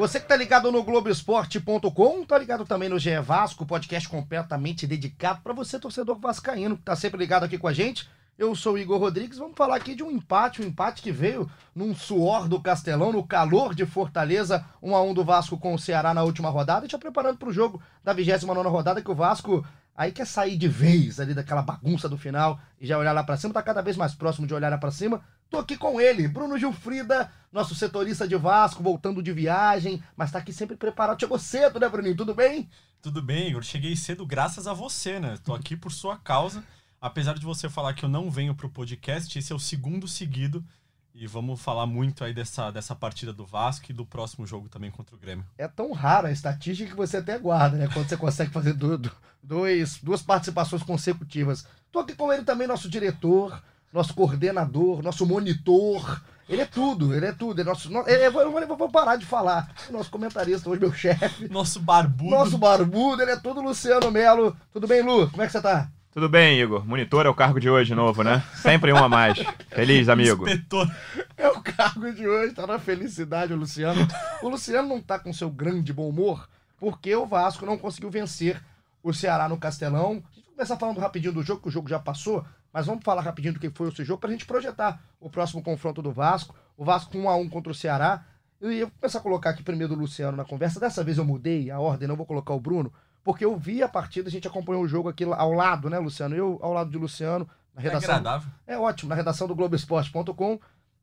Você que tá ligado no Globoesporte.com, tá ligado também no GE Vasco, podcast completamente dedicado para você, torcedor vascaíno, que tá sempre ligado aqui com a gente. Eu sou Igor Rodrigues, vamos falar aqui de um empate, um empate que veio num suor do Castelão, no calor de Fortaleza, 1 a 1 do Vasco com o Ceará na última rodada, e já preparando para o jogo da 29 rodada, que o Vasco aí quer sair de vez ali daquela bagunça do final e já olhar lá para cima, tá cada vez mais próximo de olhar lá para cima. Tô aqui com ele, Bruno Gilfrida, nosso setorista de Vasco, voltando de viagem, mas tá aqui sempre preparado. Chegou cedo, né, Bruninho? Tudo bem? Tudo bem, Igor. Cheguei cedo graças a você, né? Tô aqui por sua causa. Apesar de você falar que eu não venho pro podcast, esse é o segundo seguido. E vamos falar muito aí dessa, dessa partida do Vasco e do próximo jogo também contra o Grêmio. É tão rara a estatística que você até guarda, né? Quando você consegue fazer do, do, dois, duas participações consecutivas. Tô aqui com ele também, nosso diretor, nosso coordenador, nosso monitor. Ele é tudo, ele é tudo. Ele é nosso, ele, eu, vou, eu vou parar de falar. Nosso comentarista hoje, meu chefe. Nosso barbudo. Nosso barbudo, ele é tudo Luciano Melo. Tudo bem, Lu? Como é que você tá? Tudo bem, Igor. Monitor é o cargo de hoje novo, né? Sempre um a mais. Feliz, amigo. Inspetor. É o cargo de hoje, tá na felicidade o Luciano. O Luciano não tá com seu grande bom humor porque o Vasco não conseguiu vencer o Ceará no Castelão. A começar falando rapidinho do jogo, que o jogo já passou, mas vamos falar rapidinho do que foi esse jogo pra gente projetar o próximo confronto do Vasco. O Vasco 1 a 1 contra o Ceará. Eu ia começar a colocar aqui primeiro o Luciano na conversa. Dessa vez eu mudei a ordem, não vou colocar o Bruno porque eu vi a partida, a gente acompanhou o jogo aqui ao lado, né, Luciano? Eu ao lado de Luciano, na redação. É agradável. É ótimo, na redação do Globoesporte.com.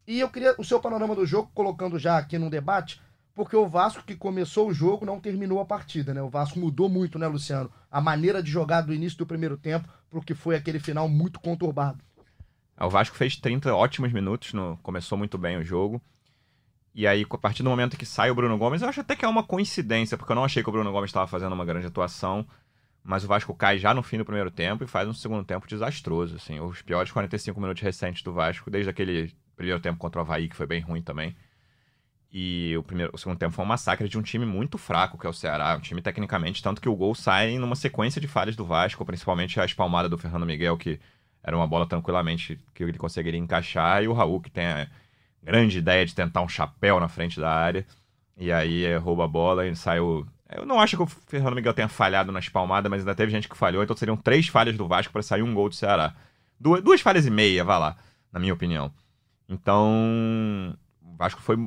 E eu queria o seu panorama do jogo, colocando já aqui num debate, porque o Vasco que começou o jogo não terminou a partida, né? O Vasco mudou muito, né, Luciano? A maneira de jogar do início do primeiro tempo pro que foi aquele final muito conturbado. O Vasco fez 30 ótimos minutos, no... começou muito bem o jogo. E aí, a partir do momento que sai o Bruno Gomes, eu acho até que é uma coincidência, porque eu não achei que o Bruno Gomes estava fazendo uma grande atuação. Mas o Vasco cai já no fim do primeiro tempo e faz um segundo tempo desastroso, assim. Os piores 45 minutos recentes do Vasco, desde aquele primeiro tempo contra o Havaí, que foi bem ruim também. E o, primeiro, o segundo tempo foi um massacre de um time muito fraco, que é o Ceará. Um time tecnicamente, tanto que o gol sai numa sequência de falhas do Vasco, principalmente a espalmada do Fernando Miguel, que era uma bola tranquilamente que ele conseguiria encaixar, e o Raul, que tem a grande ideia de tentar um chapéu na frente da área. E aí rouba a bola e saiu. Eu não acho que o Fernando Miguel tenha falhado na espalmada, mas ainda teve gente que falhou, então seriam três falhas do Vasco para sair um gol do Ceará. Duas, duas falhas e meia, vá lá, na minha opinião. Então, o Vasco foi,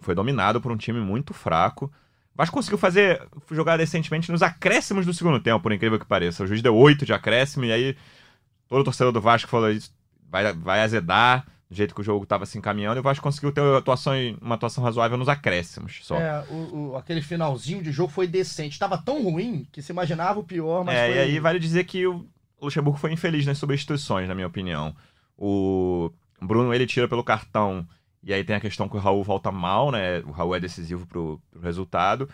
foi dominado por um time muito fraco. O Vasco conseguiu fazer jogar decentemente nos acréscimos do segundo tempo, por incrível que pareça. O juiz deu oito de acréscimo e aí todo torcedor do Vasco falou isso vai, vai azedar do jeito que o jogo estava se encaminhando, e o Vasco conseguiu ter uma atuação, uma atuação razoável nos acréscimos só. É, o, o, aquele finalzinho de jogo foi decente. Estava tão ruim que se imaginava o pior, mas. É, foi... e aí vale dizer que o Luxemburgo foi infeliz nas substituições, na minha opinião. O Bruno ele tira pelo cartão, e aí tem a questão que o Raul volta mal, né? O Raul é decisivo pro, pro resultado.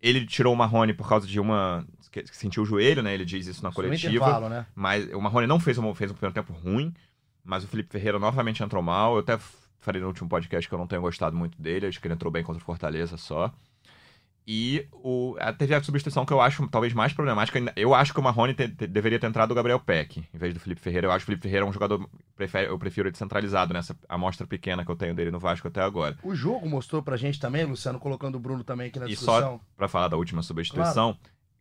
Ele tirou o Marrone por causa de uma. que sentiu o joelho, né? Ele diz isso na coletiva. Né? Mas o Marrone não fez um, fez um primeiro tempo ruim mas o Felipe Ferreira novamente entrou mal. Eu até falei no último podcast que eu não tenho gostado muito dele, acho que ele entrou bem contra o Fortaleza só. E o, teve a substituição que eu acho talvez mais problemática. Eu acho que o Marrone te, te, deveria ter entrado o Gabriel Peck, em vez do Felipe Ferreira. Eu acho que o Felipe Ferreira é um jogador. Prefere, eu prefiro ele centralizado nessa amostra pequena que eu tenho dele no Vasco até agora. O jogo mostrou pra gente também, Luciano, colocando o Bruno também aqui na discussão. E só pra falar da última substituição, claro.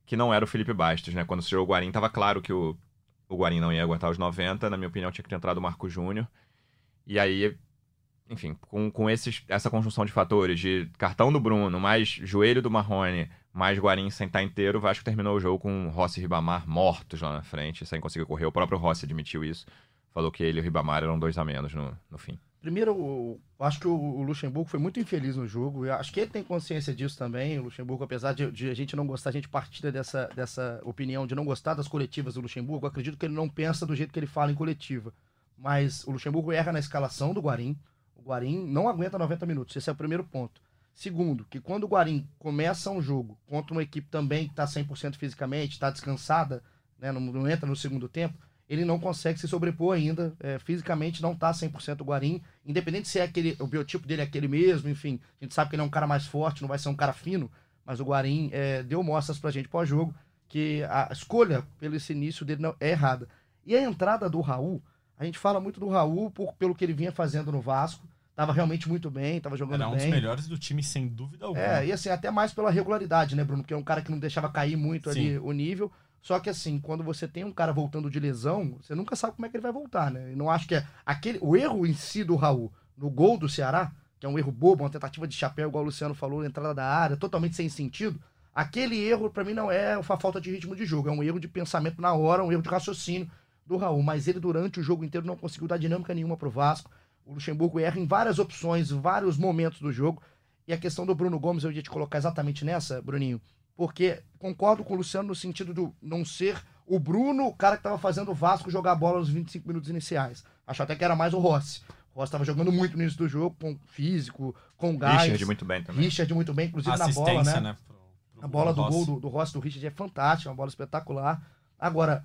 que não era o Felipe Bastos, né? Quando se jogou o Guarim, tava claro que o, o Guarim não ia aguentar os 90. Na minha opinião, tinha que ter entrado o Marco Júnior. E aí, enfim, com, com esses, essa conjunção de fatores, de cartão do Bruno, mais joelho do Marrone, mais Guarim sem estar inteiro, o Vasco terminou o jogo com Rossi e Ribamar mortos lá na frente, sem conseguir correr. O próprio Rossi admitiu isso. Falou que ele e o Ribamar eram dois a menos no, no fim. Primeiro, eu acho que o Luxemburgo foi muito infeliz no jogo. Eu acho que ele tem consciência disso também. O Luxemburgo, apesar de, de, a gente não gostar, a gente partilha dessa, dessa opinião de não gostar das coletivas do Luxemburgo. Eu acredito que ele não pensa do jeito que ele fala em coletiva. Mas o Luxemburgo erra na escalação do Guarim. O Guarim não aguenta 90 minutos. Esse é o primeiro ponto. Segundo, que quando o Guarim começa um jogo contra uma equipe também que está 100% fisicamente, está descansada, né, não, não entra no segundo tempo, ele não consegue se sobrepor ainda. É, fisicamente não tá 100% o Guarim. Independente se é aquele, o biotipo dele é aquele mesmo, enfim. A gente sabe que ele é um cara mais forte, não vai ser um cara fino. Mas o Guarim é, deu mostras pra gente pós-jogo que a escolha pelo esse início dele não, é errada. E a entrada do Raul, a gente fala muito do Raul por, pelo que ele vinha fazendo no Vasco. Tava realmente muito bem, tava jogando Era um bem. dos melhores do time, sem dúvida alguma. É, e assim, até mais pela regularidade, né, Bruno? Porque é um cara que não deixava cair muito ali o nível. Só que assim, quando você tem um cara voltando de lesão, você nunca sabe como é que ele vai voltar, né? E não acho que é aquele o erro em si do Raul no gol do Ceará, que é um erro bobo, uma tentativa de chapéu, igual o Luciano falou, entrada da área, totalmente sem sentido. Aquele erro para mim não é uma falta de ritmo de jogo, é um erro de pensamento na hora, um erro de raciocínio do Raul, mas ele durante o jogo inteiro não conseguiu dar dinâmica nenhuma pro Vasco. O Luxemburgo erra em várias opções, vários momentos do jogo. E a questão do Bruno Gomes eu ia te colocar exatamente nessa, Bruninho porque concordo com o Luciano no sentido de não ser o Bruno, o cara que estava fazendo o Vasco jogar bola nos 25 minutos iniciais. Acho até que era mais o Rossi. O Rossi estava jogando muito no início do jogo, com físico, com gás. Richard muito bem também. Richard muito bem, inclusive na bola, né? né pro, pro a bola do Rossi. gol do, do Rossi do Richard é fantástica, uma bola espetacular. Agora,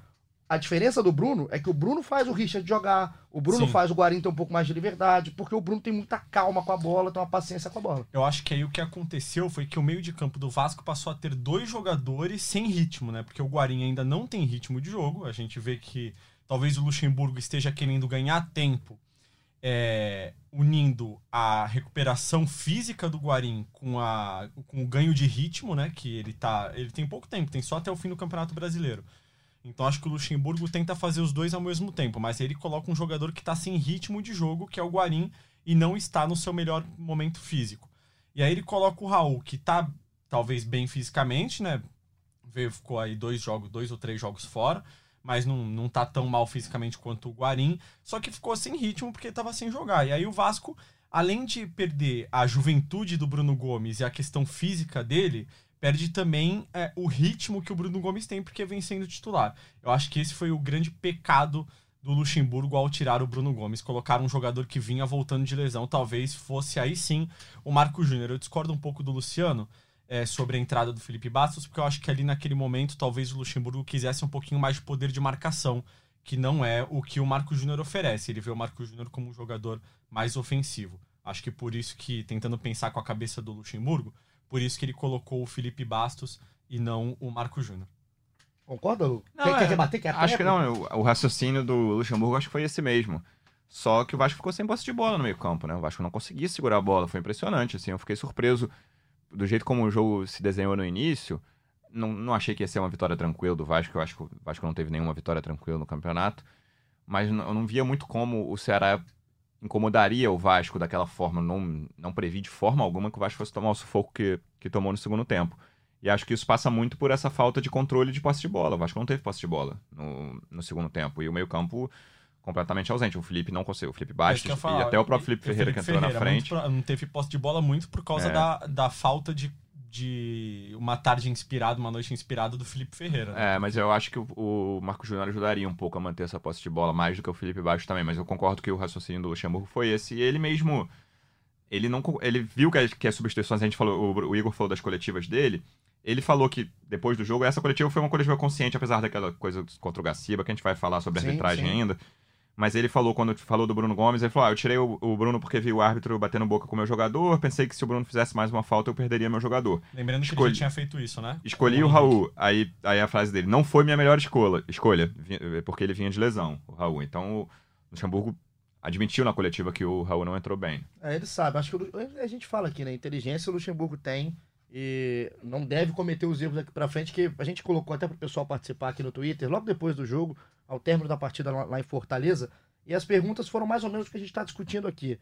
a diferença do Bruno é que o Bruno faz o Richard jogar, o Bruno Sim. faz o Guarim ter um pouco mais de liberdade, porque o Bruno tem muita calma com a bola, tem uma paciência com a bola. Eu acho que aí o que aconteceu foi que o meio de campo do Vasco passou a ter dois jogadores sem ritmo, né? Porque o Guarim ainda não tem ritmo de jogo. A gente vê que talvez o Luxemburgo esteja querendo ganhar tempo, é, unindo a recuperação física do Guarim com, a, com o ganho de ritmo, né? Que ele tá. Ele tem pouco tempo, tem só até o fim do Campeonato Brasileiro. Então acho que o Luxemburgo tenta fazer os dois ao mesmo tempo, mas ele coloca um jogador que está sem ritmo de jogo, que é o Guarim, e não está no seu melhor momento físico. E aí ele coloca o Raul, que está talvez bem fisicamente, né? Ficou aí dois jogos, dois ou três jogos fora, mas não, não tá tão mal fisicamente quanto o Guarim, só que ficou sem ritmo porque estava sem jogar. E aí o Vasco, além de perder a juventude do Bruno Gomes e a questão física dele, perde também é, o ritmo que o Bruno Gomes tem, porque vem sendo titular. Eu acho que esse foi o grande pecado do Luxemburgo ao tirar o Bruno Gomes. Colocar um jogador que vinha voltando de lesão, talvez fosse aí sim o Marco Júnior. Eu discordo um pouco do Luciano é, sobre a entrada do Felipe Bastos, porque eu acho que ali naquele momento talvez o Luxemburgo quisesse um pouquinho mais de poder de marcação, que não é o que o Marco Júnior oferece. Ele vê o Marco Júnior como um jogador mais ofensivo. Acho que por isso que, tentando pensar com a cabeça do Luxemburgo, por isso que ele colocou o Felipe Bastos e não o Marco Júnior. Concorda, Lu? Não, quer, é, quer rebater? Quer acho que não. O, o raciocínio do Luxemburgo acho que foi esse mesmo. Só que o Vasco ficou sem posse de bola no meio campo, né? O Vasco não conseguia segurar a bola. Foi impressionante, assim. Eu fiquei surpreso do jeito como o jogo se desenhou no início. Não, não achei que ia ser uma vitória tranquila do Vasco. Eu acho que o Vasco não teve nenhuma vitória tranquila no campeonato. Mas eu não via muito como o Ceará incomodaria o Vasco daquela forma. Não, não previ de forma alguma que o Vasco fosse tomar o sufoco que, que tomou no segundo tempo. E acho que isso passa muito por essa falta de controle de posse de bola. O Vasco não teve posse de bola no, no segundo tempo. E o meio-campo completamente ausente. O Felipe não conseguiu. O Felipe Bastos e até o próprio Felipe Ferreira Felipe que entrou Ferreira, na frente. não teve posse de bola muito por causa é. da, da falta de de uma tarde inspirada, uma noite inspirada do Felipe Ferreira. Né? É, mas eu acho que o, o Marco Júnior ajudaria um pouco a manter essa posse de bola, mais do que o Felipe Baixo também, mas eu concordo que o raciocínio do Luxemburgo foi esse, e ele mesmo, ele não ele viu que, que as substituições, a gente falou, o, o Igor falou das coletivas dele, ele falou que depois do jogo, essa coletiva foi uma coletiva consciente, apesar daquela coisa contra o Gaciba, que a gente vai falar sobre a arbitragem sim. ainda, mas ele falou, quando falou do Bruno Gomes, ele falou: ah, eu tirei o, o, Bruno porque vi o árbitro batendo boca com o meu jogador. Pensei que se o Bruno fizesse mais uma falta, eu perderia meu jogador. Lembrando Escolhi... que ele já tinha feito isso, né? Escolhi o, o Raul. Aí, aí a frase dele: não foi minha melhor escolha, escolha, porque ele vinha de lesão, o Raul. Então o Luxemburgo admitiu na coletiva que o Raul não entrou bem. É, ele sabe. Acho que a gente fala aqui, né? Inteligência o Luxemburgo tem e não deve cometer os erros daqui para frente que a gente colocou até pro pessoal participar aqui no Twitter, logo depois do jogo, ao término da partida lá em Fortaleza. E as perguntas foram mais ou menos o que a gente está discutindo aqui.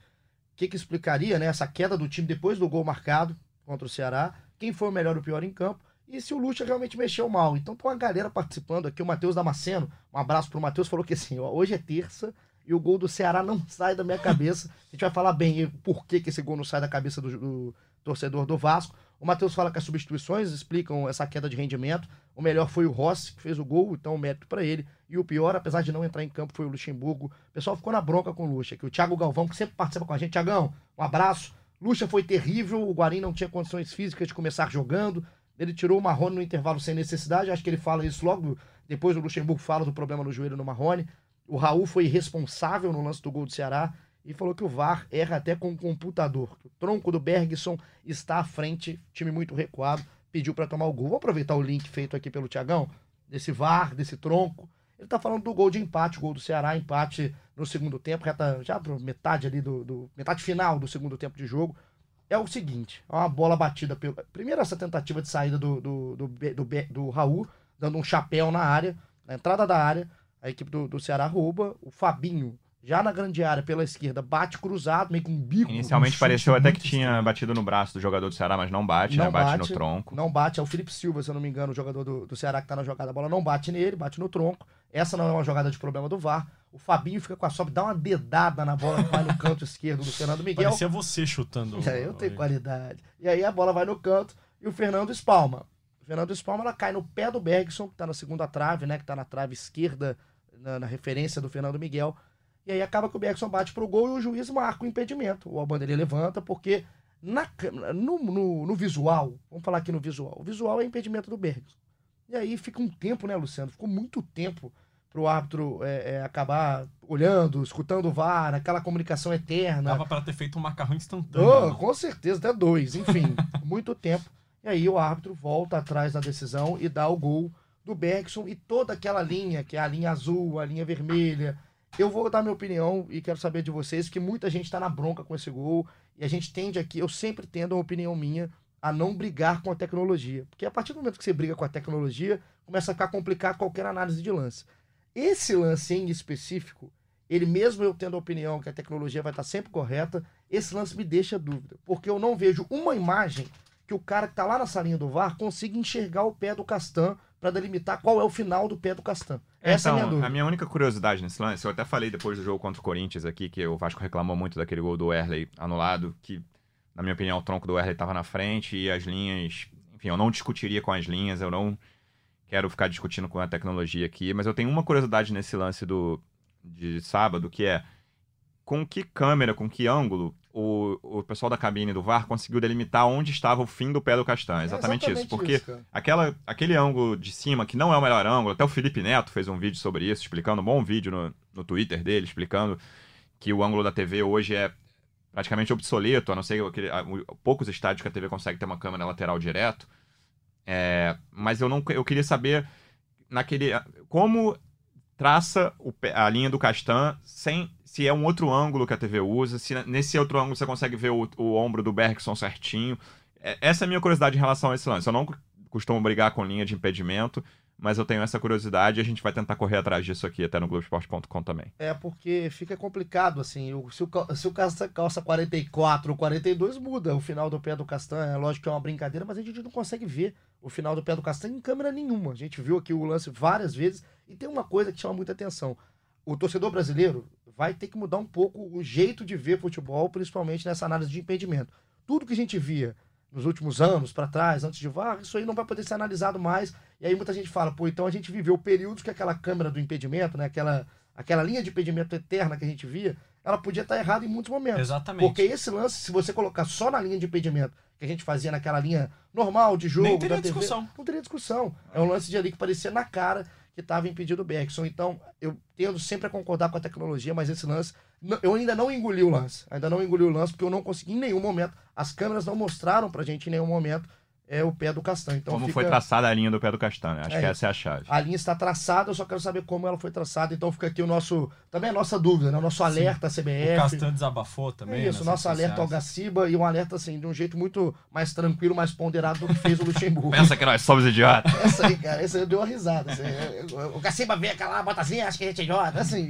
O que, que explicaria né, essa queda do time depois do gol marcado contra o Ceará? Quem foi o melhor ou o pior em campo? E se o Lucha realmente mexeu mal? Então tem uma galera participando aqui. O Matheus Damasceno, um abraço pro Matheus, falou que assim, ó, hoje é terça e o gol do Ceará não sai da minha cabeça. A gente vai falar bem por que, que esse gol não sai da cabeça do, do torcedor do Vasco. O Matheus fala que as substituições explicam essa queda de rendimento. O melhor foi o Rossi, que fez o gol, então o mérito para ele. E o pior, apesar de não entrar em campo, foi o Luxemburgo. O pessoal ficou na bronca com o Luxa, que o Thiago Galvão, que sempre participa com a gente. Tiagão, um abraço. Luxa foi terrível, o Guarim não tinha condições físicas de começar jogando. Ele tirou o Marrone no intervalo sem necessidade, acho que ele fala isso logo depois o Luxemburgo fala do problema no joelho no Marrone. O Raul foi irresponsável no lance do gol do Ceará e falou que o VAR erra até com o computador. O tronco do Bergson está à frente, time muito recuado, pediu para tomar o gol. Vou aproveitar o link feito aqui pelo Tiagão, desse VAR, desse tronco. Ele tá falando do gol de empate, gol do Ceará, empate no segundo tempo, já pro metade ali do, do, metade final do segundo tempo de jogo. É o seguinte, é uma bola batida pelo. Primeiro essa tentativa de saída do, do, do, do, do Raul, dando um chapéu na área, na entrada da área. A equipe do, do Ceará rouba. O Fabinho já na grande área pela esquerda, bate cruzado, meio com um bico. Inicialmente um pareceu até que tinha estranho. batido no braço do jogador do Ceará, mas não bate, não né? Bate, bate, no tronco. Não bate, é o Felipe Silva, se eu não me engano, o jogador do, do Ceará que tá na jogada. A bola não bate nele, bate no tronco. Essa não é uma jogada de problema do VAR. O Fabinho fica com a sobe, dá uma dedada na bola que vai no canto esquerdo do Fernando Miguel. Parecia você chutando. É, eu tenho qualidade. E aí a bola vai no canto e o Fernando espalma. O Fernando espalma, ela cai no pé do Bergson, que tá na segunda trave, né? Que tá na trave esquerda, na, na referência do Fernando Miguel e aí acaba que o Bergson bate pro gol e o juiz marca o impedimento. O Albandeira levanta, porque na, no, no, no, visual, vamos falar aqui no visual, o visual é impedimento do Bergson. E aí fica um tempo, né, Luciano? Ficou muito tempo pro árbitro é, é, acabar olhando, escutando o VAR, aquela comunicação eterna. Dava para ter feito um macarrão instantâneo. Oh, com certeza, até dois. Enfim, muito tempo. E aí o árbitro volta atrás da decisão e dá o gol do Bergson e toda aquela linha, que é a linha azul, a linha vermelha, eu vou dar minha opinião e quero saber de vocês que muita gente está na bronca com esse gol e a gente tende aqui, eu sempre tendo uma opinião minha a não brigar com a tecnologia, porque a partir do momento que você briga com a tecnologia, começa a ficar complicado qualquer análise de lance. Esse lance em específico, ele mesmo eu tendo a opinião que a tecnologia vai estar sempre correta, esse lance me deixa dúvida, porque eu não vejo uma imagem que o cara que está lá na salinha do VAR consiga enxergar o pé do Castan para delimitar qual é o final do pé do Castan. Essa então, é a minha então, dúvida. A minha única curiosidade nesse lance, eu até falei depois do jogo contra o Corinthians aqui, que o Vasco reclamou muito daquele gol do Erley anulado, que, na minha opinião, o tronco do Erley estava na frente e as linhas. Enfim, eu não discutiria com as linhas, eu não quero ficar discutindo com a tecnologia aqui, mas eu tenho uma curiosidade nesse lance do de sábado, que é com que câmera, com que ângulo o, o pessoal da cabine do VAR conseguiu delimitar onde estava o fim do pé do Castan. É exatamente, é exatamente isso. Porque isso, aquela, aquele ângulo de cima, que não é o melhor ângulo, até o Felipe Neto fez um vídeo sobre isso, explicando, um bom vídeo no, no Twitter dele, explicando que o ângulo da TV hoje é praticamente obsoleto, a não ser aquele, a, poucos estádios que a TV consegue ter uma câmera lateral direto. É, mas eu não eu queria saber naquele como traça o, a linha do Castan sem se é um outro ângulo que a TV usa, se nesse outro ângulo você consegue ver o, o ombro do Bergson certinho. É, essa é a minha curiosidade em relação a esse lance. Eu não costumo brigar com linha de impedimento, mas eu tenho essa curiosidade e a gente vai tentar correr atrás disso aqui até no Globoesporte.com também. É, porque fica complicado, assim, se o, se o calça, calça 44 ou 42, muda o final do pé do Castan, é lógico que é uma brincadeira, mas a gente não consegue ver o final do pé do Castan em câmera nenhuma. A gente viu aqui o lance várias vezes e tem uma coisa que chama muita atenção. O torcedor brasileiro, vai ter que mudar um pouco o jeito de ver futebol, principalmente nessa análise de impedimento. Tudo que a gente via nos últimos anos para trás, antes de VAR, isso aí não vai poder ser analisado mais. E aí muita gente fala, pô, então a gente viveu períodos que aquela câmera do impedimento, né, aquela, aquela linha de impedimento eterna que a gente via, ela podia estar errada em muitos momentos. Exatamente. Porque esse lance, se você colocar só na linha de impedimento, que a gente fazia naquela linha normal de jogo, Nem teria da TV, discussão. não teria discussão. É um lance de ali que parecia na cara que estava impedido o Bergson. Então, eu tendo sempre a concordar com a tecnologia, mas esse lance, eu ainda não engoli o lance. Ainda não engoli o lance, porque eu não consegui em nenhum momento. As câmeras não mostraram pra gente em nenhum momento é o pé do castanho. Então como fica... foi traçada a linha do pé do castanho? Acho é, que essa é a chave. A linha está traçada, eu só quero saber como ela foi traçada. Então fica aqui o nosso. Também a nossa dúvida, né? O nosso alerta Sim. CBF. O Castanho desabafou também. É isso, nosso alerta ao Gaciba e um alerta assim, de um jeito muito mais tranquilo, mais ponderado do que fez o Luxemburgo. Pensa que nós somos idiotas. Essa aí, cara, essa aí deu uma risada. Assim, o Gaciba vem aquela botazinha, acha que a gente é idiota. Assim,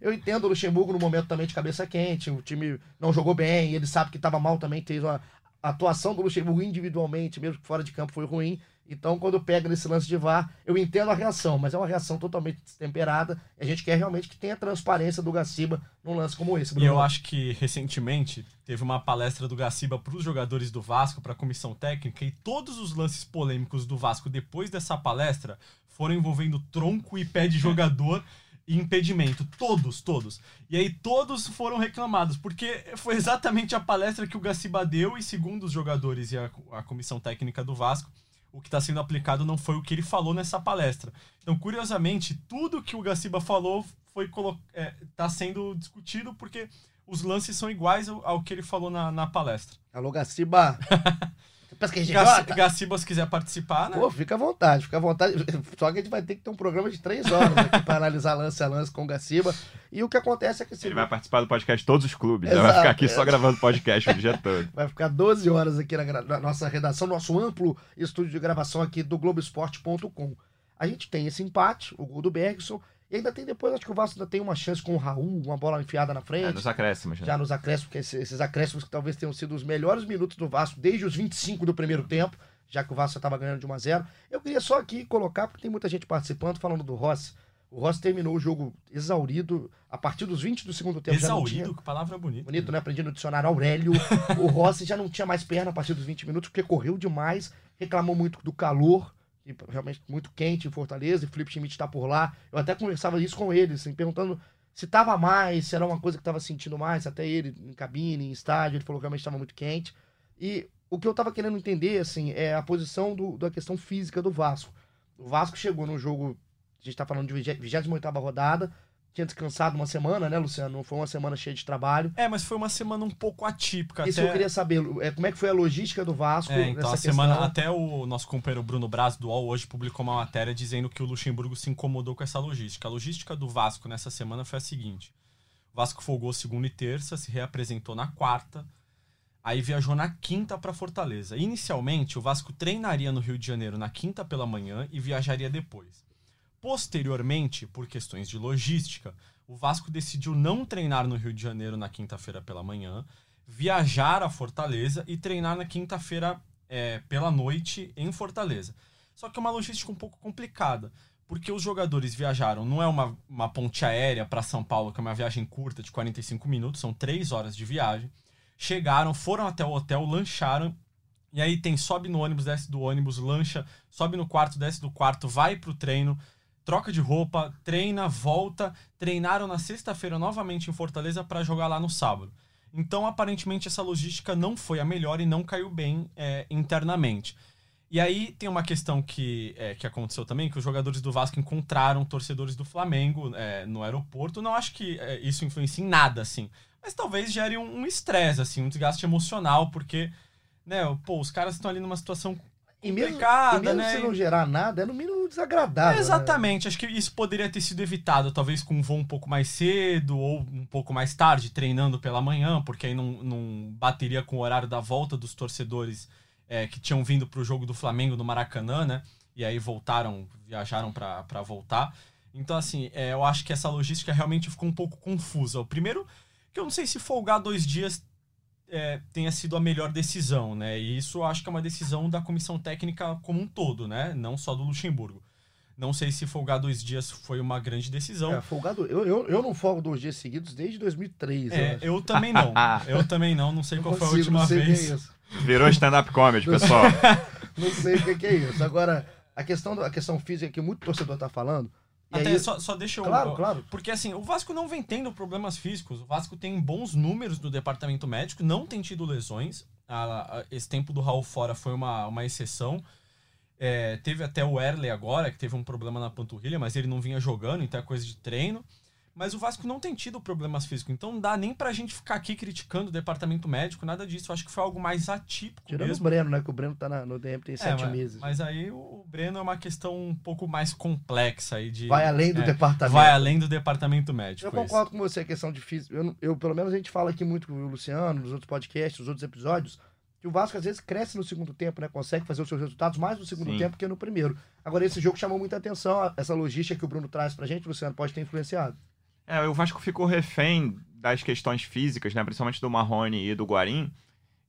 eu entendo o Luxemburgo no momento também de cabeça quente. O time não jogou bem, ele sabe que estava mal também, fez uma, a atuação do Luxemburgo individualmente, mesmo que fora de campo, foi ruim. Então, quando pega nesse lance de VAR, eu entendo a reação, mas é uma reação totalmente destemperada. a gente quer realmente que tenha transparência do Gaciba num lance como esse. Bruno. E eu acho que recentemente teve uma palestra do Gaciba para os jogadores do Vasco, para a comissão técnica, e todos os lances polêmicos do Vasco depois dessa palestra foram envolvendo tronco e pé de jogador impedimento. Todos, todos. E aí todos foram reclamados, porque foi exatamente a palestra que o Gaciba deu, e segundo os jogadores e a, a comissão técnica do Vasco, o que está sendo aplicado não foi o que ele falou nessa palestra. Então, curiosamente, tudo que o Gaciba falou foi é, tá sendo discutido porque os lances são iguais ao, ao que ele falou na, na palestra. Alô, Gaciba! Pensa que a gente Gac Gaciba, se quiser participar, né? Pô, fica à vontade, fica à vontade. Só que a gente vai ter que ter um programa de três horas aqui para analisar lance a lance com o Gaciba. E o que acontece é que... Ele vai participar do podcast de todos os clubes. Exato, vai ficar aqui é. só gravando podcast o dia todo. Vai ficar 12 horas aqui na, na nossa redação, nosso amplo estúdio de gravação aqui do Globoesporte.com. A gente tem esse empate, o gol do Bergson, e ainda tem depois, acho que o Vasco ainda tem uma chance com o Raul, uma bola enfiada na frente. É, nos acréscimos. Já, já nos acréscimos, porque esses, esses, acréscimos que talvez tenham sido os melhores minutos do Vasco desde os 25 do primeiro tempo, já que o Vasco estava ganhando de 1 a 0 Eu queria só aqui colocar, porque tem muita gente participando, falando do Rossi. O Rossi terminou o jogo exaurido a partir dos 20 do segundo tempo. Exaurido, tinha... que palavra bonita. Bonito, né? Aprendi no dicionário Aurélio. o Rossi já não tinha mais perna a partir dos 20 minutos, porque correu demais, reclamou muito do calor realmente muito quente em Fortaleza, e Felipe Schmidt está por lá. Eu até conversava isso com ele, assim, perguntando se estava mais, se era uma coisa que estava sentindo mais, até ele em cabine, em estádio, ele falou que realmente estava muito quente. E o que eu estava querendo entender, assim, é a posição do, da questão física do Vasco. O Vasco chegou no jogo, a gente está falando de 28 rodada, tinha descansado uma semana, né, Luciano? Não foi uma semana cheia de trabalho. É, mas foi uma semana um pouco atípica. Isso até... eu queria saber, é, como é que foi a logística do Vasco é, então, a semana, até o nosso companheiro Bruno Braz do UOL hoje publicou uma matéria dizendo que o Luxemburgo se incomodou com essa logística. A logística do Vasco nessa semana foi a seguinte. O Vasco folgou segunda e terça, se reapresentou na quarta, aí viajou na quinta para Fortaleza. Inicialmente, o Vasco treinaria no Rio de Janeiro na quinta pela manhã e viajaria depois. Posteriormente, por questões de logística, o Vasco decidiu não treinar no Rio de Janeiro na quinta-feira pela manhã, viajar a Fortaleza e treinar na quinta-feira é, pela noite em Fortaleza. Só que é uma logística um pouco complicada, porque os jogadores viajaram, não é uma, uma ponte aérea para São Paulo, que é uma viagem curta de 45 minutos, são três horas de viagem. Chegaram, foram até o hotel, lancharam e aí tem sobe no ônibus, desce do ônibus, lancha, sobe no quarto, desce do quarto, vai pro treino, troca de roupa, treina, volta. Treinaram na sexta-feira novamente em Fortaleza para jogar lá no sábado. Então, aparentemente, essa logística não foi a melhor e não caiu bem é, internamente. E aí tem uma questão que, é, que aconteceu também, que os jogadores do Vasco encontraram torcedores do Flamengo é, no aeroporto. Não acho que é, isso influencia em nada, assim. Mas talvez gere um estresse, um assim, um desgaste emocional, porque, né, pô, os caras estão ali numa situação e mesmo, e mesmo né? se não gerar nada, é no mínimo desagradável. Né? Exatamente, né? acho que isso poderia ter sido evitado, talvez com um voo um pouco mais cedo ou um pouco mais tarde, treinando pela manhã, porque aí não, não bateria com o horário da volta dos torcedores é, que tinham vindo para o jogo do Flamengo no Maracanã, né? E aí voltaram, viajaram para voltar. Então, assim, é, eu acho que essa logística realmente ficou um pouco confusa. O primeiro, que eu não sei se folgar dois dias é, tenha sido a melhor decisão, né? E isso acho que é uma decisão da comissão técnica como um todo, né? Não só do Luxemburgo. Não sei se folgar dois dias foi uma grande decisão. É, folgado, eu, eu, eu não folgo dois dias seguidos desde 2003. É, eu, eu também não. eu também não. Não sei não qual consigo, foi a última vez. É Virou stand-up comedy, pessoal. não sei o que é isso. Agora, a questão, a questão física que muito torcedor tá falando, até aí, só, só deixa eu. Claro, claro. Porque assim, o Vasco não vem tendo problemas físicos. O Vasco tem bons números no departamento médico, não tem tido lesões. A, a, esse tempo do Raul fora foi uma, uma exceção. É, teve até o Erley agora, que teve um problema na panturrilha, mas ele não vinha jogando, então é coisa de treino. Mas o Vasco não tem tido problemas físicos, então não dá nem pra gente ficar aqui criticando o departamento médico, nada disso. Eu acho que foi algo mais atípico. Tirando mesmo. o Breno, né? Que o Breno tá na, no DM tem é, sete mas, meses. Mas aí o Breno é uma questão um pouco mais complexa aí de. Vai além do é, departamento. Vai além do departamento médico. Eu concordo isso. com você, a questão de físico. Eu, eu, pelo menos, a gente fala aqui muito com o Luciano, nos outros podcasts, nos outros episódios, que o Vasco às vezes cresce no segundo tempo, né? Consegue fazer os seus resultados mais no segundo Sim. tempo que no primeiro. Agora, esse jogo chamou muita atenção, essa logística que o Bruno traz pra gente, Luciano, pode ter influenciado. É, o Vasco ficou refém das questões físicas, né? Principalmente do Marrone e do Guarim.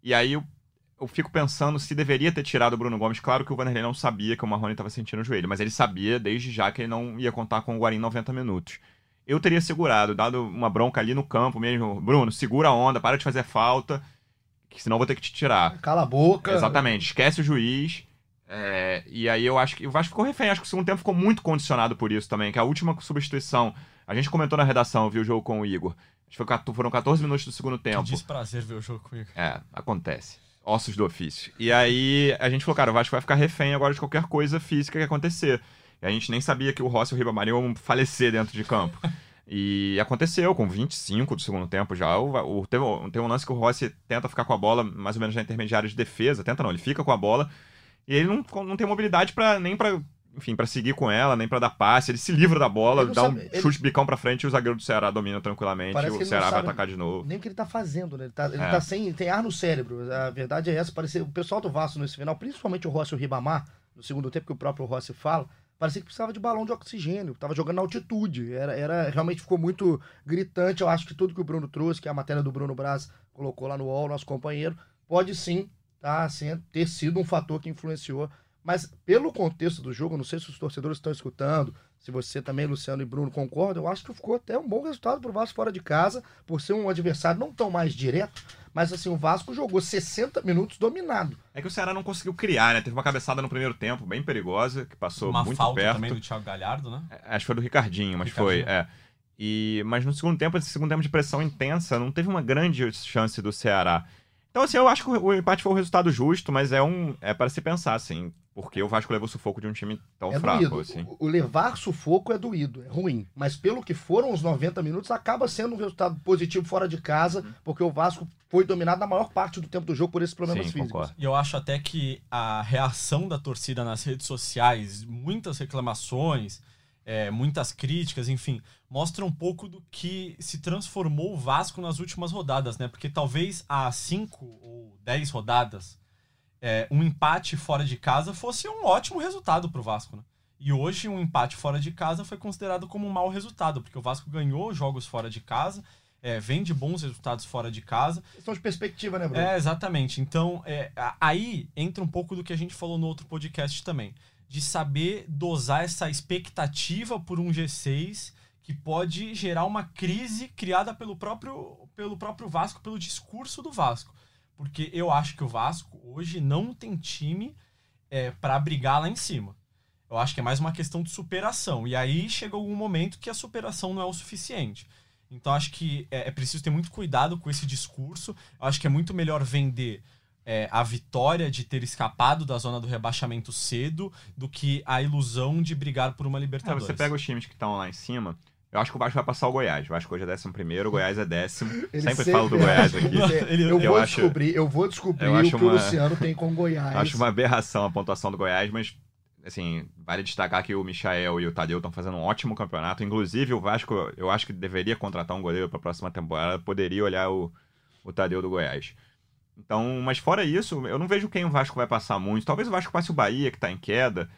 E aí eu, eu fico pensando se deveria ter tirado o Bruno Gomes. Claro que o Vanderlei não sabia que o Marrone estava sentindo o joelho, mas ele sabia desde já que ele não ia contar com o Guarim 90 minutos. Eu teria segurado, dado uma bronca ali no campo mesmo. Bruno, segura a onda, para de fazer falta, que senão eu vou ter que te tirar. Cala a boca. Exatamente, esquece o juiz. É, e aí eu acho que o Vasco ficou refém. Acho que o segundo tempo ficou muito condicionado por isso também, que a última substituição a gente comentou na redação, viu o jogo com o Igor. Acho que foram 14 minutos do segundo tempo. Que desprazer ver o jogo com o Igor. É, acontece. ossos do ofício. E aí a gente falou, cara, o Vasco vai ficar refém agora de qualquer coisa física que acontecer. E a gente nem sabia que o Rossi e o Ribamar iam falecer dentro de campo. E aconteceu, com 25 do segundo tempo já. O, o, teve, tem um lance que o Rossi tenta ficar com a bola mais ou menos na intermediária de defesa. Tenta não, ele fica com a bola. E ele não, não tem mobilidade para nem para enfim, para seguir com ela, nem para dar passe. Ele se livra da bola, dá sabe, um chute bicão para frente e o zagueiro do Ceará domina tranquilamente. E o Ceará vai atacar de novo. Nem o que ele tá fazendo, né? Ele tá, ele é. tá sem. tem ar no cérebro. A verdade é essa. Parecia, o pessoal do Vasco nesse final, principalmente o Rossi e o Ribamar, no segundo tempo que o próprio Rossi fala, parecia que precisava de balão de oxigênio, tava jogando na altitude. Era, era realmente ficou muito gritante. Eu acho que tudo que o Bruno trouxe, que é a matéria do Bruno Braz colocou lá no UOL, nosso companheiro, pode sim tá, assim, ter sido um fator que influenciou. Mas pelo contexto do jogo, não sei se os torcedores estão escutando, se você também, Luciano e Bruno, concordam, eu acho que ficou até um bom resultado para o Vasco fora de casa, por ser um adversário não tão mais direto, mas assim, o Vasco jogou 60 minutos dominado. É que o Ceará não conseguiu criar, né? Teve uma cabeçada no primeiro tempo, bem perigosa, que passou uma muito falta perto. também do Thiago Galhardo, né? É, acho que foi do Ricardinho, mas Ricardinho. foi, é. E, mas no segundo tempo, esse segundo tempo de pressão intensa, não teve uma grande chance do Ceará. Então, assim, eu acho que o empate foi um resultado justo, mas é um. É para se pensar, assim. Porque o Vasco levou sufoco de um time tão é fraco, doído. assim. O levar sufoco é doído, é ruim. Mas pelo que foram os 90 minutos, acaba sendo um resultado positivo fora de casa, porque o Vasco foi dominado na maior parte do tempo do jogo por esses problemas Sim, físicos. Concordo. E eu acho até que a reação da torcida nas redes sociais, muitas reclamações, é, muitas críticas, enfim, mostra um pouco do que se transformou o Vasco nas últimas rodadas, né? Porque talvez há cinco ou dez rodadas é, um empate fora de casa fosse um ótimo resultado para o Vasco. Né? E hoje um empate fora de casa foi considerado como um mau resultado, porque o Vasco ganhou jogos fora de casa, é, vem de bons resultados fora de casa. Questão de perspectiva, né, Bruno? É, exatamente. Então, é, aí entra um pouco do que a gente falou no outro podcast também, de saber dosar essa expectativa por um G6 que pode gerar uma crise criada pelo próprio, pelo próprio Vasco, pelo discurso do Vasco. Porque eu acho que o Vasco hoje não tem time é, para brigar lá em cima. Eu acho que é mais uma questão de superação. E aí chega algum momento que a superação não é o suficiente. Então acho que é, é preciso ter muito cuidado com esse discurso. Eu acho que é muito melhor vender é, a vitória de ter escapado da zona do rebaixamento cedo do que a ilusão de brigar por uma é, Libertadores. É, você pega os times que estão lá em cima eu acho que o Vasco vai passar o Goiás. O Vasco hoje é décimo primeiro, o Goiás é décimo. Sempre, sempre, falo do Goiás aqui. eu, eu, vou acho, descobrir, eu vou descobrir eu o que uma, o Luciano tem com o Goiás. Acho uma aberração a pontuação do Goiás, mas assim, vale destacar que o Michael e o Tadeu estão fazendo um ótimo campeonato. Inclusive, o Vasco, eu acho que deveria contratar um goleiro para a próxima temporada. Poderia olhar o, o Tadeu do Goiás. Então, mas fora isso, eu não vejo quem o Vasco vai passar muito. Talvez o Vasco passe o Bahia, que está em queda.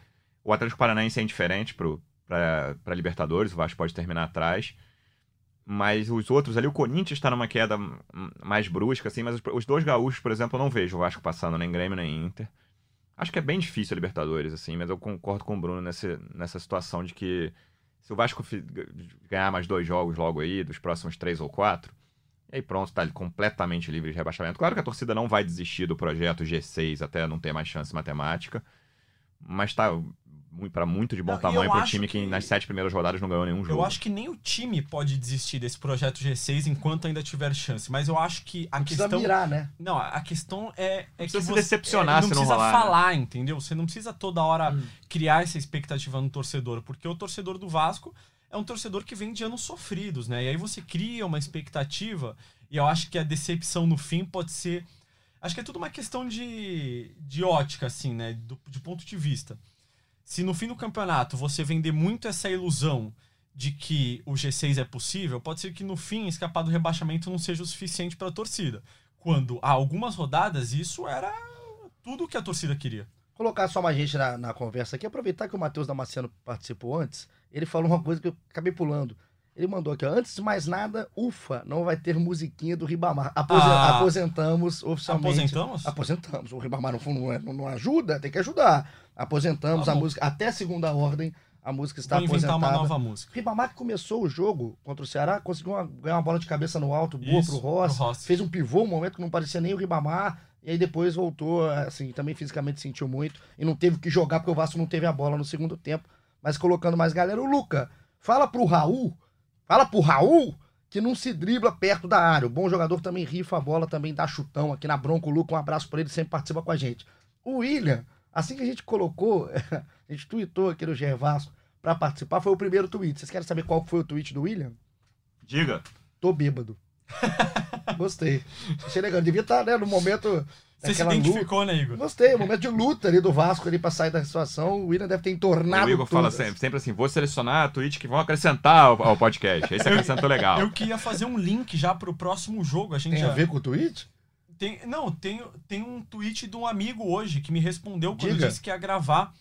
O Atlético Paranaense é indiferente para Libertadores, o Vasco pode terminar atrás. Mas os outros ali, o Corinthians está numa queda mais brusca, assim, mas os, os, dois gaúchos, por exemplo, eu não vejo o Vasco passando nem Grêmio nem Inter. Acho que é bem difícil a Libertadores, assim, mas eu concordo com o Bruno nessa, nessa situação de que se o Vasco ganhar mais dois jogos logo aí, dos próximos três ou quatro, e aí pronto, tá completamente livre de rebaixamento. Claro que a torcida não vai desistir do projeto G6 até não ter mais chance matemática, mas tá para muito de bom não, tamanho para o time que, que, nas sete primeiras rodadas não ganhou nenhum jogo. Eu acho que nem o time pode desistir desse projeto G6 enquanto ainda tiver chance. Mas eu acho que a não questão. Precisa mirar, né? Não, a questão é, é que você se decepcionar é, não se não precisa rolar, né? falar, né? entendeu? Você não precisa toda hora hum. criar essa expectativa no torcedor, porque o torcedor do Vasco é um torcedor que vem de anos sofridos, né? E aí você cria uma expectativa e eu acho que a decepção no fim pode ser. Acho que é tudo uma questão de, de ótica, assim, né? Do, de ponto de vista se no fim do campeonato você vender muito essa ilusão de que o G6 é possível, pode ser que no fim escapar do rebaixamento não seja o suficiente para a torcida. Quando há algumas rodadas isso era tudo o que a torcida queria. Colocar só mais gente na, na conversa aqui, aproveitar que o Matheus Damasceno participou antes, ele falou uma coisa que eu acabei pulando. Ele mandou aqui, ó, antes de mais nada, ufa, não vai ter musiquinha do Ribamar. Aposen ah, aposentamos oficialmente. Aposentamos? Aposentamos. O Ribamar não, não, é, não ajuda, tem que ajudar. Aposentamos tá a música, até segunda ordem, a música está Vou aposentada. uma nova música. Ribamar que começou o jogo contra o Ceará, conseguiu uma, ganhar uma bola de cabeça no alto, boa Isso, pro Ross, pro Ross. Fez um pivô, um momento que não parecia nem o Ribamar. E aí depois voltou, assim, também fisicamente sentiu muito. E não teve que jogar, porque o Vasco não teve a bola no segundo tempo. Mas colocando mais galera, o Luca, fala pro Raul Fala pro Raul que não se dribla perto da área. O bom jogador também rifa a bola, também dá chutão aqui na Bronco Luca. Um abraço pra ele, sempre participa com a gente. O William, assim que a gente colocou, a gente tweetou aqui no GE Vasco pra participar, foi o primeiro tweet. Vocês querem saber qual foi o tweet do William? Diga. Tô bêbado. Gostei. Achei legal. Devia estar, né, no momento. Você se identificou, né, Igor? luta. Gostei, o momento de luta ali do Vasco ali pra sair da situação. O William deve ter entornado. o Igor fala todas. sempre, sempre assim: vou selecionar tweets que vão acrescentar ao, ao podcast. Esse acrescentou legal. Eu queria fazer um link já pro próximo jogo. A gente Tem já... a ver com o tweet? Tem, não, tem, tem um tweet de um amigo hoje que me respondeu quando Diga. eu disse que ia gravar.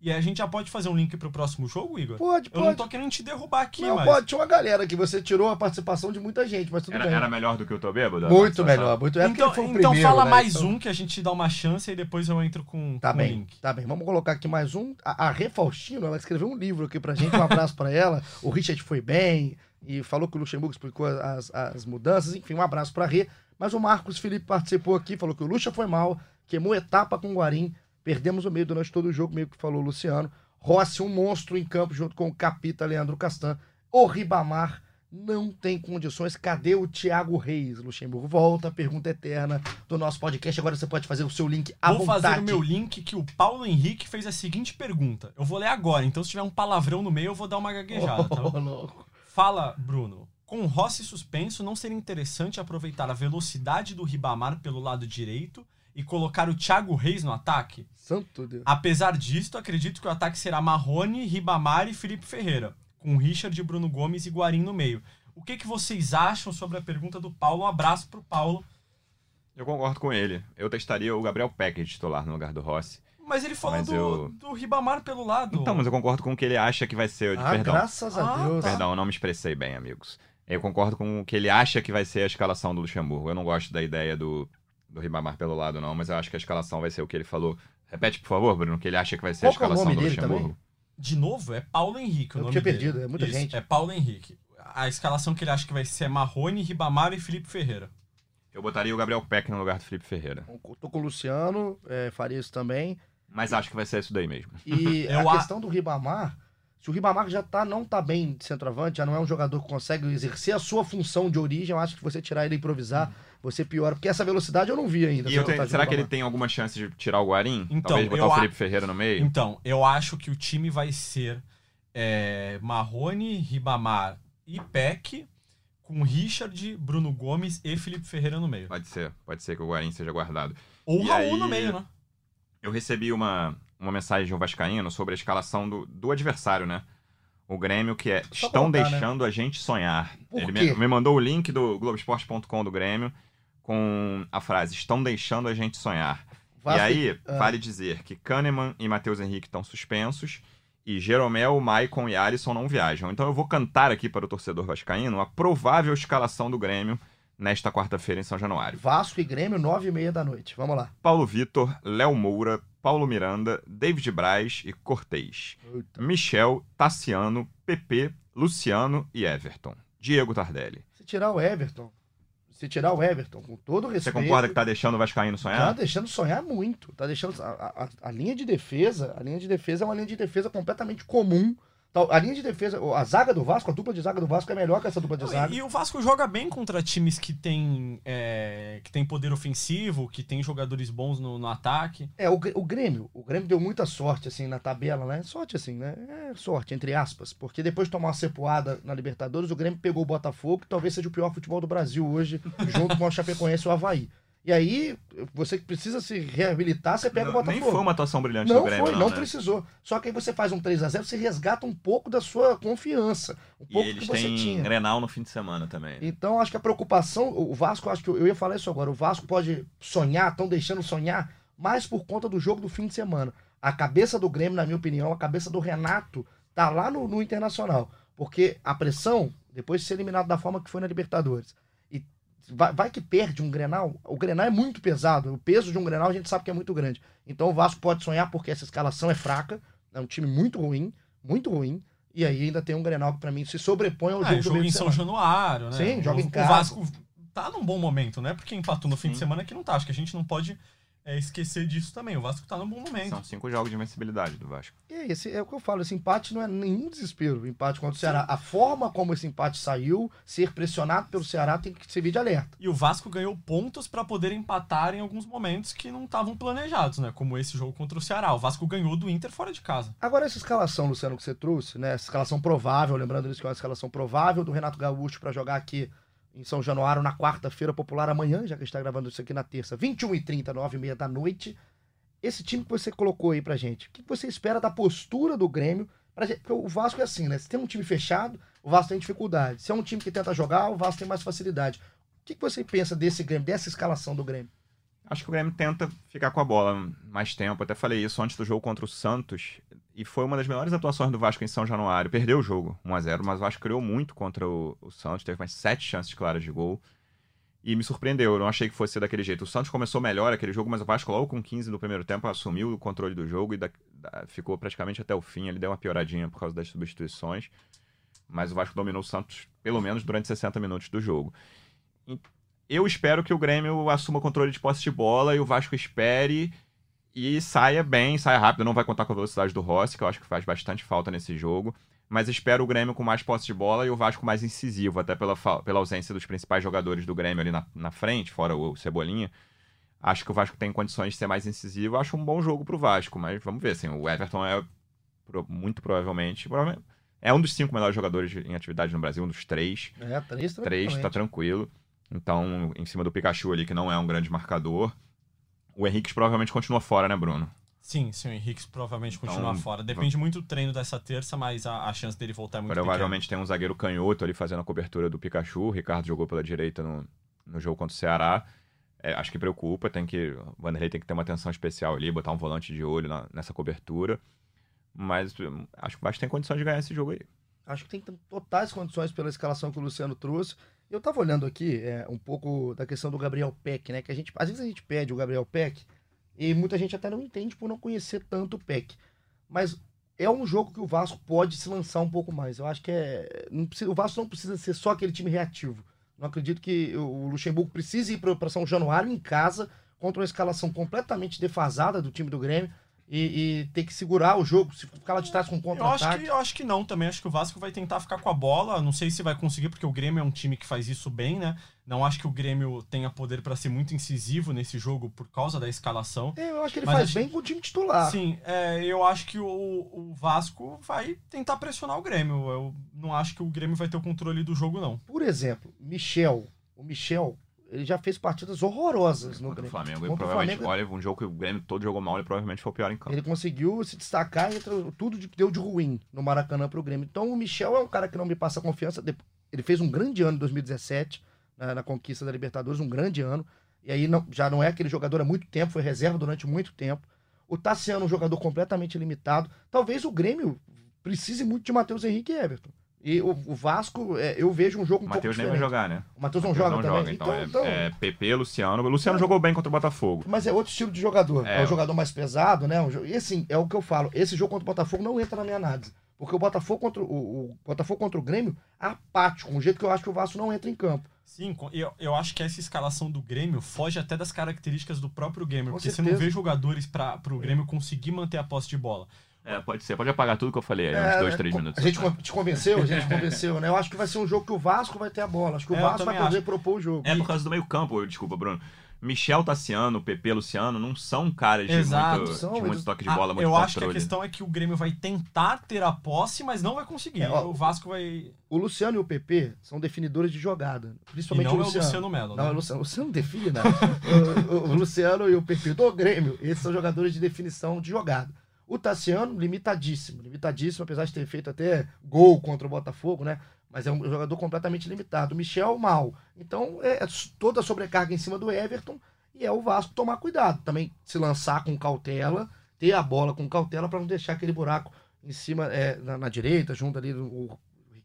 E a gente já pode fazer um link pro próximo jogo, Igor? Pode, Eu não pode. tô querendo te derrubar aqui, não, mas. pode. Tinha uma galera que você tirou a participação de muita gente, mas tudo Era, bem. era melhor do que o Tô Bêbado? Muito melhor, muito melhor. porque Então, foi o então primeiro, fala né? mais Então- um que a gente dá uma chance e depois eu entro com, Tá com o bem, link. tá bem. Vamos colocar aqui mais um. A, a Rê Faustino, ela escreveu um livro aqui pra gente. Um abraço pra ela. O Richard foi bem e falou que o Luxemburgo explicou as, as mudanças. Enfim, um abraço pra Rê. Mas o Marcos Felipe participou aqui, falou que o Luxa foi mal, queimou etapa com o Guarim. Perdemos o meio durante todo o jogo, meio que falou o Luciano. Rossi, um monstro em campo junto com o Capita Leandro Castan. O Ribamar não tem condições. Cadê o Thiago Reis, Luxemburgo? Volta pergunta eterna do nosso podcast. Agora você pode fazer o seu link à Vou vontade. fazer o meu link que o Paulo Henrique fez a seguinte pergunta. Eu vou ler agora, então se tiver um palavrão no meio, eu vou dar uma gaguejada, tá? Ô, louco. Fala, Bruno. Com Rossi suspenso, não seria interessante aproveitar a velocidade do Ribamar pelo lado direito e colocar o Thiago Reis no ataque? Santo Deus. Apesar disto, acredito que o ataque será Marrone, Ribamar e Felipe Ferreira, com Richard, Bruno Gomes e Guarim no meio. O que, que vocês acham sobre a pergunta do Paulo? Um abraço pro Paulo. Eu concordo com ele. Eu testaria o Gabriel Peck de titular no lugar do Rossi. Mas ele falou Mas do, eu- do Ribamar pelo lado. Então, mas eu concordo com o que ele acha que vai ser. Ah, Perdão. graças a Ah, Deus. tá. Perdão, eu não me expressei bem, amigos. Eu concordo com o que ele acha que vai ser a escalação do Luxemburgo. Eu não gosto da ideia do, do Ribamar pelo lado, não, mas eu acho que a escalação vai ser o que ele falou. Repete, por favor, Bruno, o que ele acha que vai ser Qual a é o escalação nome do dele Luxemburgo. também? De novo, é Paulo Henrique o Eu nome tinha dele. perdido, é muita Isso, gente. É Paulo Henrique. A escalação que ele acha que vai ser é Marrone, Ribamar e Felipe Ferreira. Eu botaria o Gabriel Peck no lugar do Felipe Ferreira. Tô com o Luciano, é, faria isso também. Mas acho que vai ser isso daí mesmo. E Eu a a- questão do Ribamar, se o Ribamar já tá, não tá bem de centroavante, já não é um jogador que consegue exercer a sua função de origem, eu acho que você tirar ele e improvisar, você piora. Porque essa velocidade eu não vi ainda. E essa eu tenho- vantagem será que ele tem alguma chance de tirar o Guarim? Então, Talvez botar eu o a- Felipe Ferreira no meio? Então, eu acho que o time vai ser é, Marrone, Ribamar e Peck, com Richard, Bruno Gomes e Felipe Ferreira no meio. Pode ser, pode ser que o Guarim seja guardado. Ou E Raul aí- no meio, né? Eu recebi uma, uma mensagem de um vascaíno sobre a escalação do, do adversário, né? O Grêmio, que é Só Estão colocar, né? deixando a gente sonhar. Por Ele quê? me, me mandou o link do Globoesporte.com do Grêmio com a frase Estão deixando a gente sonhar. E aí, Ah. vale dizer que Kahneman e Matheus Henrique estão suspensos e Jeromel, Maicon e Alisson não viajam. Então eu vou cantar aqui para o torcedor vascaíno a provável escalação do Grêmio nesta quarta-feira em São Januário. Vasco e Grêmio, nove e meia da noite. Vamos lá. Paulo Vitor, Léo Moura, Paulo Miranda, David Braz e Cortez. Eita. Michel, Tassiano, PP, Luciano e Everton. Diego Tardelli. Se tirar o Everton, se tirar o Everton, com todo o Você respeito... concorda que tá deixando o Vascaíno Tá sonhar? deixando sonhar muito. Tá deixando. A, a- a linha de defesa, a linha de defesa é uma linha de defesa completamente comum. A linha de defesa, a zaga do Vasco, a dupla de zaga do Vasco é melhor que essa dupla de zaga. E, e o Vasco joga bem contra times que tem, é, que tem poder ofensivo, que tem jogadores bons no, no ataque. É, o, o Grêmio, o Grêmio deu muita sorte, assim, na tabela, né? Sorte, assim, né? É sorte, entre aspas. Porque depois de tomar uma cepoada na Libertadores, o Grêmio pegou o Botafogo, que talvez seja o pior futebol do Brasil hoje, junto com o Chapecoense e o Havaí. E aí, você que precisa se reabilitar, você pega o Não, Botafogo. Nem foi uma atuação brilhante Não do Grêmio, foi, não, não né? precisou. Só que aí você faz um 3 a 0 você resgata um pouco da sua confiança. Um E pouco eles que você têm tinha. Grenal no fim de semana também. Então, acho que a preocupação, o Vasco, acho que eu, ia falar isso agora, o Vasco pode sonhar, estão deixando sonhar, mais por conta do jogo do fim de semana. A cabeça do Grêmio, na minha opinião, a cabeça do Renato, tá lá no, no Internacional. Porque a pressão, depois de ser eliminado da forma que foi na Libertadores, e vai, vai que perde um Grenal, o Grenal é muito pesado, o peso de um Grenal a gente sabe que é muito grande. Então o Vasco pode sonhar porque essa escalação é fraca, é um time muito ruim, muito ruim, e aí ainda tem um Grenal que pra mim se sobrepõe ao Ah, jogo do jogo meio em São. Januário, né? Sim, joga em casa. O Vasco tá num bom momento, né? Porque empatou no fim de Sim. semana que não tá. Acho que a gente não pode é esquecer disso também. O Vasco tá num bom momento. São cinco jogos de invencibilidade do Vasco. E é, esse é o que eu falo, esse empate não é nenhum desespero, o empate contra o Ceará. A forma como esse empate saiu, ser pressionado pelo Ceará tem que servir de alerta. E o Vasco ganhou pontos para poder empatar em alguns momentos que não estavam planejados, né? Como esse jogo contra o Ceará. O Vasco ganhou do Inter fora de casa. Agora essa escalação, Luciano, que você trouxe, né? Essa escalação provável, lembrando isso que é uma escalação provável do Renato Gaúcho para jogar aqui em São Januário na quarta-feira popular amanhã, já que a gente está gravando isso aqui na terça, 21h30, 9h30 da noite. Esse time que você colocou aí pra gente, o que você espera da postura do Grêmio? Gente, porque o Vasco é assim, né? Se tem um time fechado, o Vasco tem dificuldade. Se é um time que tenta jogar, o Vasco tem mais facilidade. O que você pensa desse Grêmio, dessa escalação do Grêmio? Acho que o Grêmio tenta ficar com a bola mais tempo. Até falei isso antes do jogo contra o Santos. E foi uma das melhores atuações do Vasco em São Januário. Perdeu o jogo, 1x0, mas o Vasco criou muito contra o, o Santos. Teve mais sete chances claras de gol. E me surpreendeu, eu não achei que fosse ser daquele jeito. O Santos começou melhor aquele jogo, mas o Vasco logo com 15 no primeiro tempo assumiu o controle do jogo e da, da, ficou praticamente até o fim. Ele deu uma pioradinha por causa das substituições. Mas o Vasco dominou o Santos pelo menos durante 60 minutos do jogo. Eu espero que o Grêmio assuma o controle de posse de bola e o Vasco espere e saia bem, saia rápido. Não vai contar com a velocidade do Rossi, que eu acho que faz bastante falta nesse jogo mas espero o Grêmio com mais posse de bola e o Vasco mais incisivo, até pela, pela ausência dos principais jogadores do Grêmio ali na, na frente, fora o Cebolinha. Acho que o Vasco tem condições de ser mais incisivo. Acho um bom jogo pro Vasco, mas vamos ver. Assim, o Everton é muito provavelmente, provavelmente é um dos cinco melhores jogadores em atividade no Brasil, um dos três. É, três, três tá tranquilo. Então, em cima do Pikachu ali, que não é um grande marcador. O Henrique provavelmente continua fora, né, Bruno? Sim, sim, o Henrique provavelmente então, continua fora. Depende muito do treino dessa terça, mas a, a chance dele voltar é muito Provavelmente pequena. tem um zagueiro canhoto ali fazendo a cobertura do Pikachu. O Ricardo jogou pela direita no, no jogo contra o Ceará. É, acho que preocupa, tem que. O Vanderlei tem que ter uma atenção especial ali, botar um volante de olho na, nessa cobertura. Mas hum, acho que o Vasco tem condições de ganhar esse jogo aí. Acho que tem totais condições pela escalação que o Luciano trouxe. Eu tava olhando aqui é, um pouco da questão do Gabriel Peck, né? Que a gente. Às vezes a gente pede o Gabriel Peck e muita gente até não entende por não conhecer tanto o PEC. Mas é um jogo que o Vasco pode se lançar um pouco mais. Eu acho que é. Precisa, o Vasco não precisa ser só aquele time reativo. Não acredito que o Luxemburgo precise ir para São Januário em casa contra uma escalação completamente defasada do time do Grêmio e, e, ter que segurar o jogo, se ficar lá de trás com contra-ataque. Eu, acho que, eu acho que não também. Acho que o Vasco vai tentar ficar com a bola. Não sei se vai conseguir, porque o Grêmio é um time que faz isso bem, né? Não acho que o Grêmio tenha poder para ser muito incisivo nesse jogo por causa da escalação. É, eu acho que ele faz acho... bem com o time titular. Sim, é, eu acho que o, o Vasco vai tentar pressionar o Grêmio. Eu não acho que o Grêmio vai ter o controle do jogo, não. Por exemplo, Michel. O Michel ele já fez partidas horrorosas no Grêmio. Flamengo, contra o Flamengo. Olha, um jogo que o Grêmio todo jogou mal, ele provavelmente foi o pior em campo. Ele conseguiu se destacar entre tudo que deu de ruim no Maracanã pro Grêmio. Então o Michel é um cara que não me passa confiança. Ele fez um grande ano em 2017, na, na conquista da Libertadores, um grande ano. E aí não, já não é aquele jogador há muito tempo, foi reserva durante muito tempo. O Tassiano, um jogador completamente limitado. Talvez o Grêmio precise muito de Matheus Henrique e Everton. E o, o Vasco, é, eu vejo um jogo um Matheus nem vai jogar, né? O Matheus não joga não também. Joga, então, então, é, então... é PP, Luciano. O Luciano é. jogou bem contra o Botafogo. Mas é outro estilo de jogador. É, é um jogador mais pesado, né? Um, e assim, é o que eu falo. Esse jogo contra o Botafogo não entra na minha análise. Porque o Botafogo contra o, o Botafogo contra o Grêmio, apático, um jeito que eu acho que o Vasco não entra em campo. Sim, eu, eu acho que essa escalação do Grêmio foge até das características do próprio Grêmio, Com porque certeza. você não vê jogadores para o Grêmio conseguir manter a posse de bola. É, pode ser. Pode apagar tudo que eu falei aí, é, uns dois, três minutos. A gente te convenceu? A gente convenceu, né? Eu acho que vai ser um jogo que o Vasco vai ter a bola. Acho que o é, Vasco vai poder acho. propor o jogo. É por causa do meio campo, desculpa, Bruno. Michel Tassiano, PP Luciano, não são caras de Exato, muito, são, de muito toque de bola, ah, muito Eu controle. acho que a questão é que o Grêmio vai tentar ter a posse, mas não vai conseguir. É, ó, o Vasco vai... O Luciano e o PP são definidores de jogada. Principalmente e não o Luciano. é o Luciano Melo, né? Não, é o Luciano. O Luciano define, né? o, o, o Luciano e o PP do Grêmio, esses são jogadores de definição de jogada. O Tassiano, limitadíssimo, limitadíssimo, apesar de ter feito até gol contra o Botafogo, né? Mas é um jogador completamente limitado. O Michel, mal. Então, é, é toda a sobrecarga em cima do Everton e é o Vasco tomar cuidado. Também se lançar com cautela, ter a bola com cautela para não deixar aquele buraco em cima, é, na, na, direita, junto ali do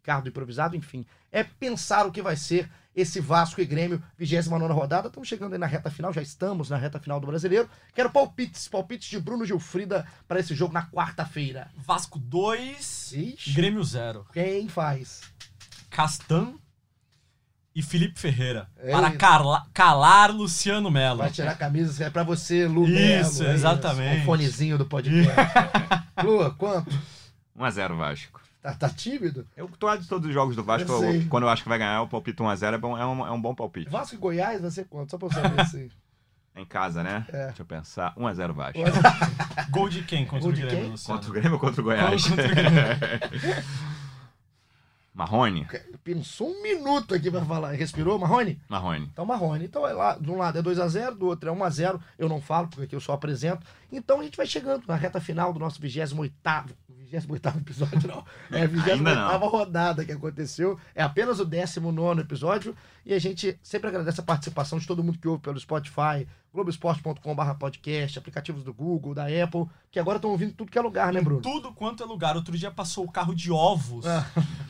Ricardo improvisado, enfim. É pensar o que vai ser esse Vasco e Grêmio, 29 rodada. Estamos chegando aí na reta final, já estamos na reta final do brasileiro. Quero palpites, palpites de Bruno Gilfrida para esse jogo na quarta-feira. Vasco 2, Grêmio 0. Quem faz? Castan e Felipe Ferreira. É para cala- calar Luciano Melo. Vai tirar a camisa, é pra você, Lu Isso, Melo, é exatamente. O fonezinho do podcast. Lu, quanto? 1x0 Vasco. Tá, tá tímido? Eu tô de todos os jogos do Vasco, Eu eu- sei. quando eu acho que vai ganhar, eu palpito 1x0, é, bom, é, um, é um bom palpite. Vasco e Goiás vai ser quanto? Só pra eu saber assim. Em casa, né? É. Deixa eu pensar. 1x0 Vasco. Gol de quem contra Gol o de Grêmio, quem? Luciano? Contra o Grêmio ou contra o Goiás? Contra o Grêmio. Marrone? Pensou um minuto aqui pra falar. Respirou, Marrone? Marrone. Então, Marrone. Então, é lá, de um lado é 2x0, do outro é 1x0. Eu não falo, porque aqui eu só apresento. Então, a gente vai chegando na reta final do nosso 28º, 28º episódio, não. É a 28º não. rodada que aconteceu. É apenas o 19º episódio. E a gente sempre agradece a participação de todo mundo que ouve pelo Spotify, globesport.com.br podcast, aplicativos do Google, da Apple, que agora estão ouvindo tudo que é lugar, né, Bruno? Tudo quanto é lugar. Outro dia passou o carro de ovos Ah.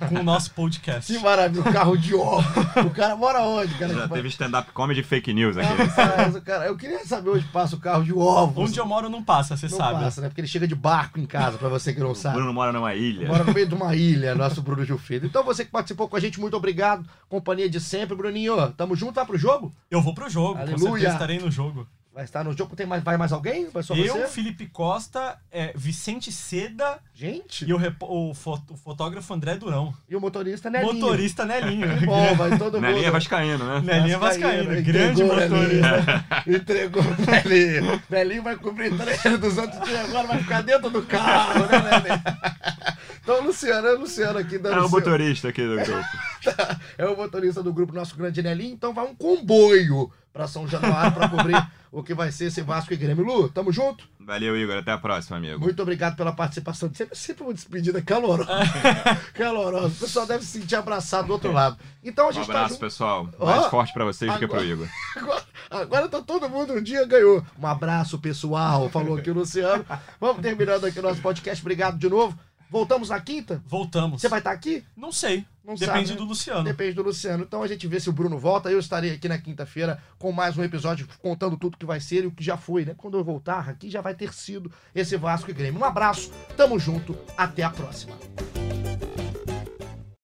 com o nosso podcast. Que maravilha, o carro de ovo. O cara mora onde? Cara, Já teve stand-up comedy fake news aqui. Rapaz, o cara, eu queria saber onde passa o carro de ovos. Onde eu moro não passa, você não sabe. passa, né? Porque ele chega de barco em casa, pra você que não sabe. Bruno mora numa ilha. Mora no meio de uma ilha, nosso Bruno Gil Filho. Então você que participou com a gente, muito obrigado. Companhia de sempre, Bruninho. Tamo junto, vai pro jogo? Eu vou pro jogo, Aleluia. com certeza estarei no jogo. Vai estar no jogo, tem mais, vai mais alguém? Vai só eu, você? Felipe Costa, é, Vicente Seda Gente, e o, o o fotógrafo André Durão. e o motorista Nelinho. Motorista Nelinho. Bom, vai todo mundo. Nelinha vascaíno, né? Nelinho Vascaíno, Vascaíno, grande entregou, motorista. Nelinho. Entregou o Nelinho. Nelinho vai cobrir treino dos outros dias, agora vai ficar dentro do carro, né, Nelinho? Então, Luciano, é o Luciano aqui dando É o seu- motorista aqui do grupo. é o motorista do grupo Nosso Grande Nelinho, então vai um comboio pra São Januário pra cobrir o que vai ser esse Vasco e Grêmio. Lu, tamo junto? Valeu, Igor. Até a próxima, amigo. Muito obrigado pela participação. Sempre, sempre uma despedida calorosa. calorosa. O pessoal deve se sentir abraçado do outro lado. Então a Um gente tá abraço, junto. pessoal. Mais forte pra vocês do que pro agora- Igor. Agora, agora tá todo mundo, um dia ganhou. Um abraço, pessoal. Falou aqui o Luciano. Vamos terminando aqui o nosso podcast. Obrigado de novo. Voltamos na quinta? Voltamos. Você vai estar aqui? Não sei. Não Depende sabe, né? do Luciano. Depende do Luciano. Então a gente vê se o Bruno volta. Eu estarei aqui na quinta-feira com mais um episódio contando tudo que vai ser e o que já foi, né? Quando eu voltar aqui já vai ter sido esse Vasco e Grêmio. Um abraço, tamo junto, até a próxima.